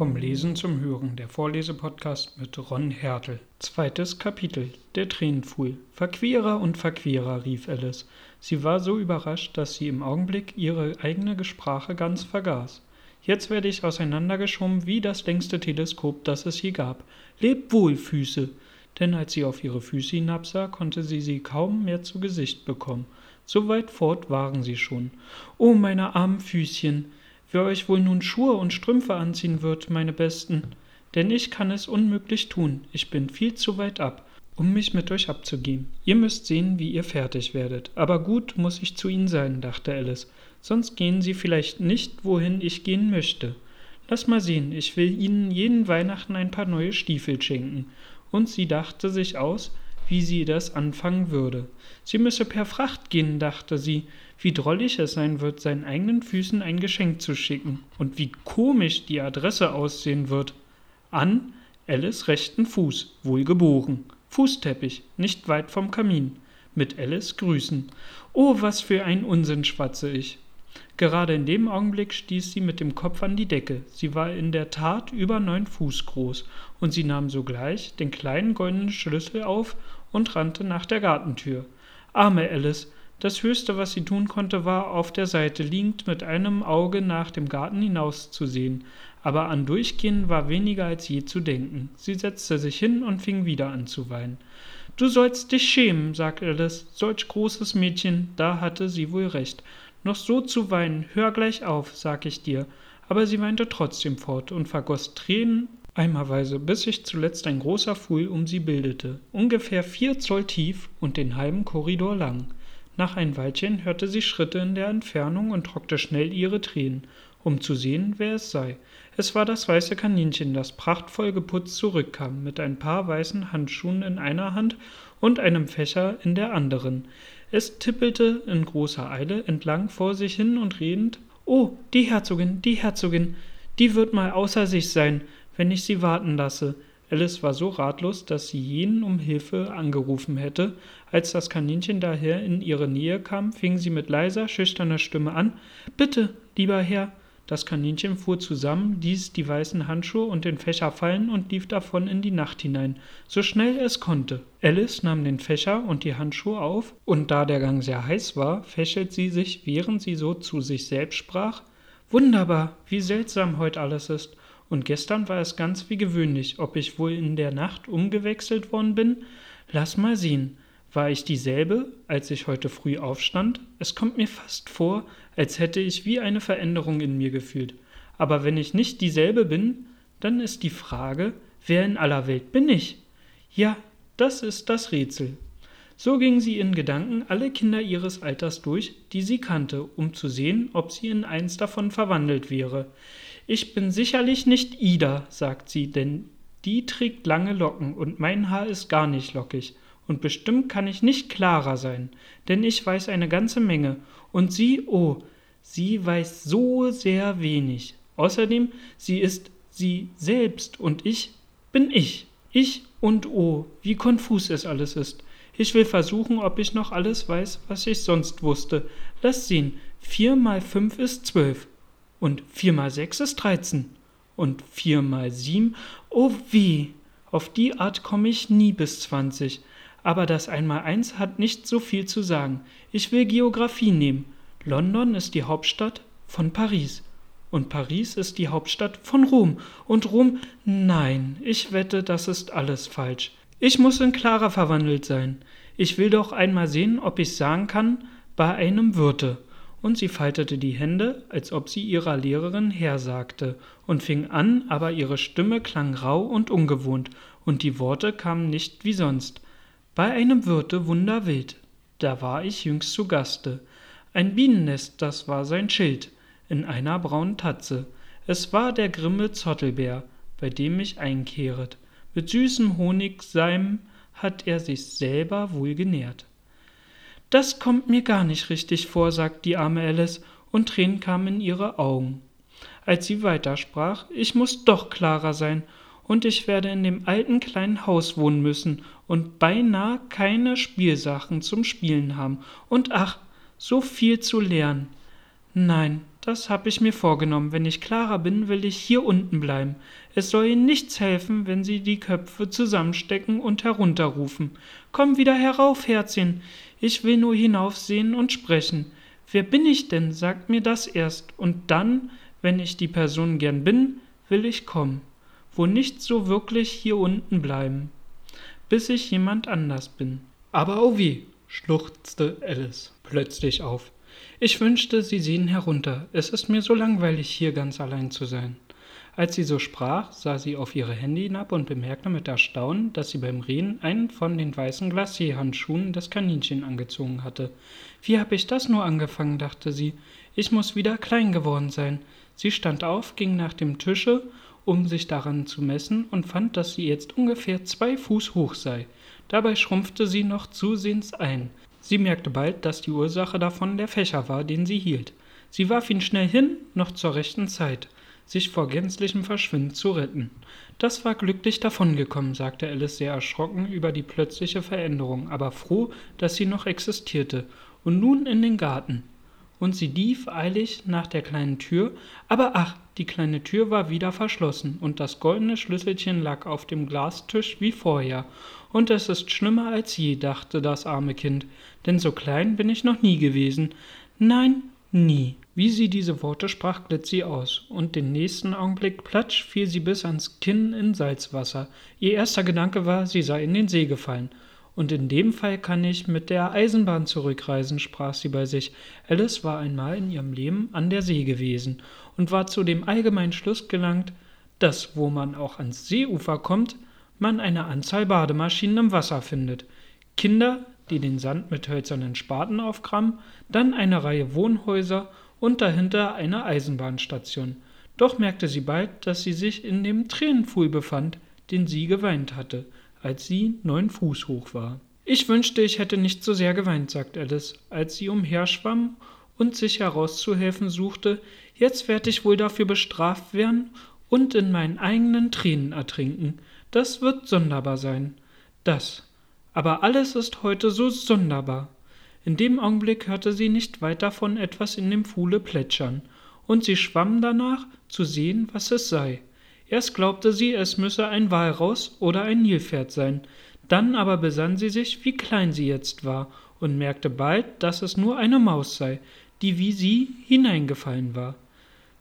Vom Lesen zum Hören, der Vorlesepodcast mit Ron Hertel. Zweites Kapitel, der Tränenpfuhl. Verquerer und Verquerer, rief Alice. Sie war so überrascht, dass sie im Augenblick ihre eigene Sprache ganz vergaß. Jetzt werde ich auseinandergeschoben wie das längste Teleskop, das es je gab. Leb wohl, Füße! Denn als sie auf ihre Füße hinabsah, konnte sie sie kaum mehr zu Gesicht bekommen. So weit fort waren sie schon. Oh, meine armen Füßchen! Wer euch wohl nun Schuhe und Strümpfe anziehen wird, meine Besten, denn ich kann es unmöglich tun, ich bin viel zu weit ab, um mich mit euch abzugeben. Ihr müsst sehen, wie ihr fertig werdet. Aber gut muss ich zu Ihnen sein, dachte Alice, sonst gehen Sie vielleicht nicht, wohin ich gehen möchte. Lass mal sehen, ich will Ihnen jeden Weihnachten ein paar neue Stiefel schenken. Und sie dachte sich aus, wie sie das anfangen würde. Sie müsse per Fracht gehen, dachte sie, wie drollig es sein wird, seinen eigenen Füßen ein Geschenk zu schicken und wie komisch die Adresse aussehen wird. An Alice rechten Fuß, wohlgeboren. Fußteppich, nicht weit vom Kamin. Mit Alice grüßen. Oh, was für ein Unsinn, schwatze ich. Gerade in dem Augenblick stieß sie mit dem Kopf an die Decke. Sie war in der Tat über neun Fuß groß, und sie nahm sogleich den kleinen goldenen Schlüssel auf und rannte nach der Gartentür. Arme Alice, das Höchste, was sie tun konnte, war, auf der Seite liegend mit einem Auge nach dem Garten hinauszusehen, aber an Durchgehen war weniger als je zu denken. Sie setzte sich hin und fing wieder an zu weinen. Du sollst dich schämen, sagte Alice, solch großes Mädchen, da hatte sie wohl recht. Noch so zu weinen, hör gleich auf, sag ich dir. Aber sie weinte trotzdem fort und vergoß Tränen eimerweise, bis sich zuletzt ein großer Pfuhl um sie bildete, ungefähr vier Zoll tief und den halben Korridor lang. Nach ein Weilchen hörte sie Schritte in der Entfernung und trockte schnell ihre Tränen, um zu sehen, wer es sei. Es war das weiße Kaninchen, das prachtvoll geputzt zurückkam, mit ein paar weißen Handschuhen in einer Hand und einem Fächer in der anderen. Es tippelte in großer Eile entlang vor sich hin und redend Oh, die Herzogin, die Herzogin, die wird mal außer sich sein, wenn ich sie warten lasse. Alice war so ratlos, dass sie jenen um Hilfe angerufen hätte. Als das Kaninchen daher in ihre Nähe kam, fing sie mit leiser, schüchterner Stimme an Bitte, lieber Herr. Das Kaninchen fuhr zusammen, ließ die weißen Handschuhe und den Fächer fallen und lief davon in die Nacht hinein, so schnell es konnte. Alice nahm den Fächer und die Handschuhe auf, und da der Gang sehr heiß war, fächelt sie sich, während sie so zu sich selbst sprach Wunderbar, wie seltsam heut alles ist und gestern war es ganz wie gewöhnlich, ob ich wohl in der Nacht umgewechselt worden bin? Lass mal sehen. War ich dieselbe, als ich heute früh aufstand? Es kommt mir fast vor, als hätte ich wie eine Veränderung in mir gefühlt. Aber wenn ich nicht dieselbe bin, dann ist die Frage, wer in aller Welt bin ich? Ja, das ist das Rätsel. So ging sie in Gedanken alle Kinder ihres Alters durch, die sie kannte, um zu sehen, ob sie in eins davon verwandelt wäre. Ich bin sicherlich nicht Ida, sagt sie, denn die trägt lange Locken und mein Haar ist gar nicht lockig. Und bestimmt kann ich nicht klarer sein, denn ich weiß eine ganze Menge. Und sie, oh, sie weiß so sehr wenig. Außerdem, sie ist sie selbst und ich bin ich. Ich und oh, wie konfus es alles ist. Ich will versuchen, ob ich noch alles weiß, was ich sonst wusste. Lass sehen, vier mal fünf ist zwölf. Und vier mal sechs ist dreizehn. Und vier mal sieben, oh wie! Auf die Art komme ich nie bis zwanzig. Aber das Einmaleins hat nicht so viel zu sagen. Ich will Geographie nehmen. London ist die Hauptstadt von Paris. Und Paris ist die Hauptstadt von Rom. Und Rom, nein, ich wette, das ist alles falsch. Ich muss in Clara verwandelt sein. Ich will doch einmal sehen, ob ich sagen kann, bei einem Wirte und sie faltete die Hände, als ob sie ihrer Lehrerin hersagte, und fing an, aber ihre Stimme klang rauh und ungewohnt, und die Worte kamen nicht wie sonst. Bei einem Wirte wunderwild, da war ich jüngst zu Gaste. Ein Bienennest, das war sein Schild, in einer braunen Tatze. Es war der grimme Zottelbär, bei dem ich einkehret. Mit süßem Honigseim hat er sich selber wohl genährt. Das kommt mir gar nicht richtig vor, sagt die arme Alice, und Tränen kamen in ihre Augen. Als sie weitersprach, ich muss doch klarer sein, und ich werde in dem alten kleinen Haus wohnen müssen und beinahe keine Spielsachen zum Spielen haben, und ach, so viel zu lernen. Nein, das hab ich mir vorgenommen. Wenn ich Clara bin, will ich hier unten bleiben. Es soll Ihnen nichts helfen, wenn Sie die Köpfe zusammenstecken und herunterrufen. Komm wieder herauf, Herzchen. Ich will nur hinaufsehen und sprechen. Wer bin ich denn? Sagt mir das erst. Und dann, wenn ich die Person gern bin, will ich kommen. Wo nicht so wirklich hier unten bleiben. Bis ich jemand anders bin. Aber oh wie, schluchzte Alice plötzlich auf. Ich wünschte, Sie sehen herunter. Es ist mir so langweilig, hier ganz allein zu sein. Als sie so sprach, sah sie auf ihre Hände hinab und bemerkte mit Erstaunen, dass sie beim Reden einen von den weißen Glacierhandschuhen des Kaninchen angezogen hatte. Wie hab ich das nur angefangen, dachte sie. Ich muss wieder klein geworden sein. Sie stand auf, ging nach dem Tische, um sich daran zu messen, und fand, dass sie jetzt ungefähr zwei Fuß hoch sei. Dabei schrumpfte sie noch zusehends ein. Sie merkte bald, dass die Ursache davon der Fächer war, den sie hielt. Sie warf ihn schnell hin, noch zur rechten Zeit, sich vor gänzlichem Verschwinden zu retten. Das war glücklich davongekommen, sagte Alice sehr erschrocken über die plötzliche Veränderung, aber froh, dass sie noch existierte. Und nun in den Garten. Und sie lief eilig nach der kleinen Tür, aber ach, die kleine Tür war wieder verschlossen, und das goldene Schlüsselchen lag auf dem Glastisch wie vorher, und es ist schlimmer als je, dachte das arme Kind, denn so klein bin ich noch nie gewesen. Nein, nie. Wie sie diese Worte sprach, glitt sie aus, und den nächsten Augenblick platsch fiel sie bis ans Kinn in Salzwasser. Ihr erster Gedanke war, sie sei in den See gefallen. Und in dem Fall kann ich mit der Eisenbahn zurückreisen, sprach sie bei sich. Alice war einmal in ihrem Leben an der See gewesen und war zu dem allgemeinen Schluss gelangt, dass, wo man auch ans Seeufer kommt, man eine Anzahl Bademaschinen im Wasser findet, Kinder, die den Sand mit hölzernen Spaten aufkramen, dann eine Reihe Wohnhäuser und dahinter eine Eisenbahnstation. Doch merkte sie bald, dass sie sich in dem Tränenpfuhl befand, den sie geweint hatte, als sie neun Fuß hoch war. Ich wünschte, ich hätte nicht so sehr geweint, sagte Alice, als sie umherschwamm und sich herauszuhelfen suchte. Jetzt werd ich wohl dafür bestraft werden und in meinen eigenen Tränen ertrinken. Das wird sonderbar sein. Das. Aber alles ist heute so sonderbar. In dem Augenblick hörte sie nicht weit davon etwas in dem Pfuhle plätschern, und sie schwamm danach, zu sehen, was es sei. Erst glaubte sie, es müsse ein Walraus oder ein Nilpferd sein, dann aber besann sie sich, wie klein sie jetzt war, und merkte bald, dass es nur eine Maus sei, die wie sie hineingefallen war.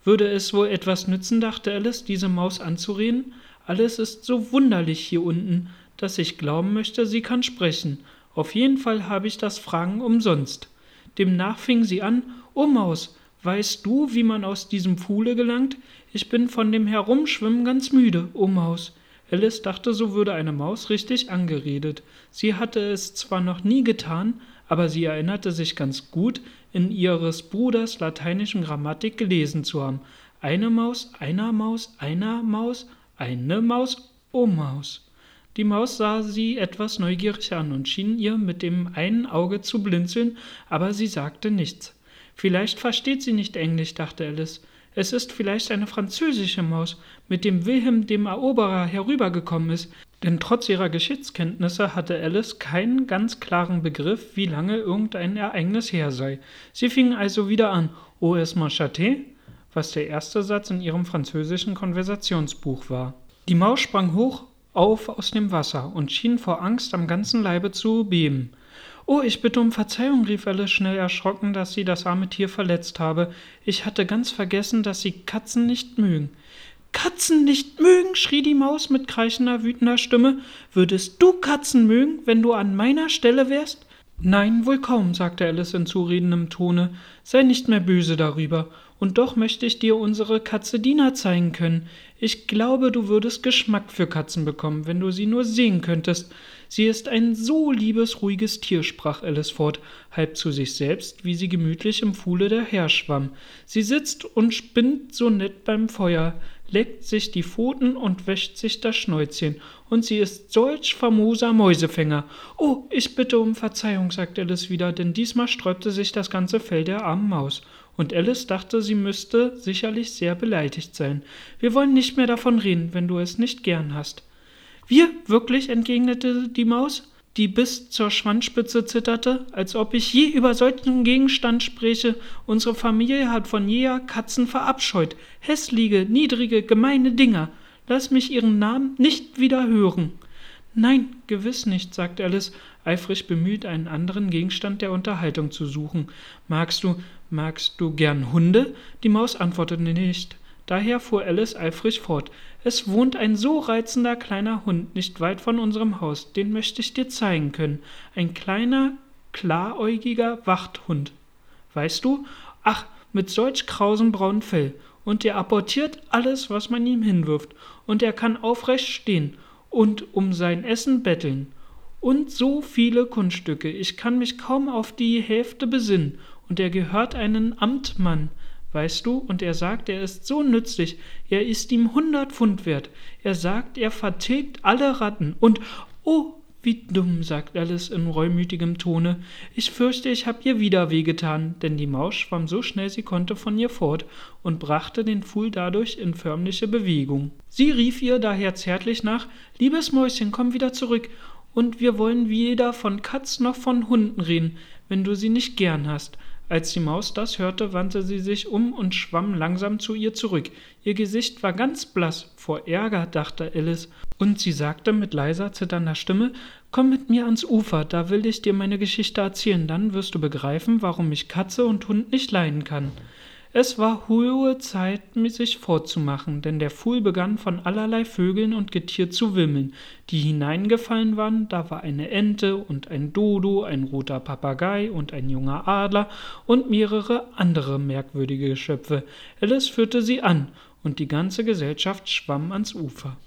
Würde es wohl etwas nützen, dachte Alice, diese Maus anzureden, alles ist so wunderlich hier unten, dass ich glauben möchte, sie kann sprechen. Auf jeden Fall habe ich das Fragen umsonst. Demnach fing sie an, O Maus, weißt du, wie man aus diesem Pfuhle gelangt? Ich bin von dem Herumschwimmen ganz müde, O Maus. Alice dachte, so würde eine Maus richtig angeredet. Sie hatte es zwar noch nie getan, aber sie erinnerte sich ganz gut, in ihres Bruders lateinischen Grammatik gelesen zu haben. Eine Maus, einer Maus, einer Maus, eine Maus, oh Maus. Die Maus sah sie etwas neugierig an und schien ihr mit dem einen Auge zu blinzeln, aber sie sagte nichts. Vielleicht versteht sie nicht Englisch, dachte Alice. Es ist vielleicht eine französische Maus, mit dem Wilhelm dem Eroberer herübergekommen ist, denn trotz ihrer Geschichtskenntnisse hatte Alice keinen ganz klaren Begriff, wie lange irgendein Ereignis her sei. Sie fing also wieder an, O es manchaté? was der erste Satz in ihrem französischen Konversationsbuch war. Die Maus sprang hoch auf aus dem Wasser und schien vor Angst am ganzen Leibe zu beben. Oh, ich bitte um Verzeihung, rief Alice schnell erschrocken, dass sie das arme Tier verletzt habe. Ich hatte ganz vergessen, dass sie Katzen nicht mögen. Katzen nicht mögen? schrie die Maus mit kreischender, wütender Stimme. Würdest du Katzen mögen, wenn du an meiner Stelle wärst? Nein, wohl kaum, sagte Alice in zuredendem Tone. Sei nicht mehr böse darüber und doch möchte ich dir unsere Katze Dina zeigen können. Ich glaube, du würdest Geschmack für Katzen bekommen, wenn du sie nur sehen könntest. Sie ist ein so liebes, ruhiges Tier, sprach Alice fort, halb zu sich selbst, wie sie gemütlich im Pfuhle daherschwamm. Sie sitzt und spinnt so nett beim Feuer, leckt sich die Pfoten und wäscht sich das Schnäuzchen, und sie ist solch famoser Mäusefänger. Oh, ich bitte um Verzeihung, sagte Alice wieder, denn diesmal sträubte sich das ganze Fell der armen Maus und Alice dachte, sie müsste sicherlich sehr beleidigt sein. Wir wollen nicht mehr davon reden, wenn du es nicht gern hast. Wir, wirklich? entgegnete die Maus. die bis zur Schwanzspitze zitterte, als ob ich je über solchen Gegenstand spräche. Unsere Familie hat von jeher Katzen verabscheut. Hässliche, niedrige, gemeine Dinger. Lass mich ihren Namen nicht wieder hören. Nein, gewiss nicht, sagte Alice, eifrig bemüht, einen anderen Gegenstand der Unterhaltung zu suchen. Magst du, magst du gern Hunde? Die Maus antwortete nicht. Daher fuhr Alice eifrig fort. Es wohnt ein so reizender kleiner Hund nicht weit von unserem Haus, den möchte ich dir zeigen können. Ein kleiner, klaräugiger Wachthund. Weißt du? Ach, mit solch krausem braunen Fell. Und der apportiert alles, was man ihm hinwirft. Und er kann aufrecht stehen und um sein Essen betteln. Und so viele Kunststücke. Ich kann mich kaum auf die Hälfte besinnen. Und er gehört einen Amtmann weißt du, und er sagt, er ist so nützlich, er ist ihm hundert Pfund wert. Er sagt, er vertilgt alle Ratten. Und, oh, wie dumm, sagt Alice in reumütigem Tone. Ich fürchte, ich hab ihr wieder wehgetan, denn die Maus schwamm so schnell sie konnte von ihr fort und brachte den Pfuhl dadurch in förmliche Bewegung. Sie rief ihr daher zärtlich nach, Liebes Mäuschen, komm wieder zurück, und wir wollen weder von Katz noch von Hunden reden, wenn du sie nicht gern hast. Als die Maus das hörte, wandte sie sich um und schwamm langsam zu ihr zurück. Ihr Gesicht war ganz blass, vor Ärger, dachte Alice, und sie sagte mit leiser, zitternder Stimme Komm mit mir ans Ufer, da will ich dir meine Geschichte erzählen, dann wirst du begreifen, warum ich Katze und Hund nicht leiden kann. Es war hohe Zeit, sich fortzumachen, denn der Pfuhl begann von allerlei Vögeln und Getier zu wimmeln, die hineingefallen waren, da war eine Ente und ein Dodo, ein roter Papagei und ein junger Adler und mehrere andere merkwürdige Geschöpfe. Alice führte sie an, und die ganze Gesellschaft schwamm ans Ufer.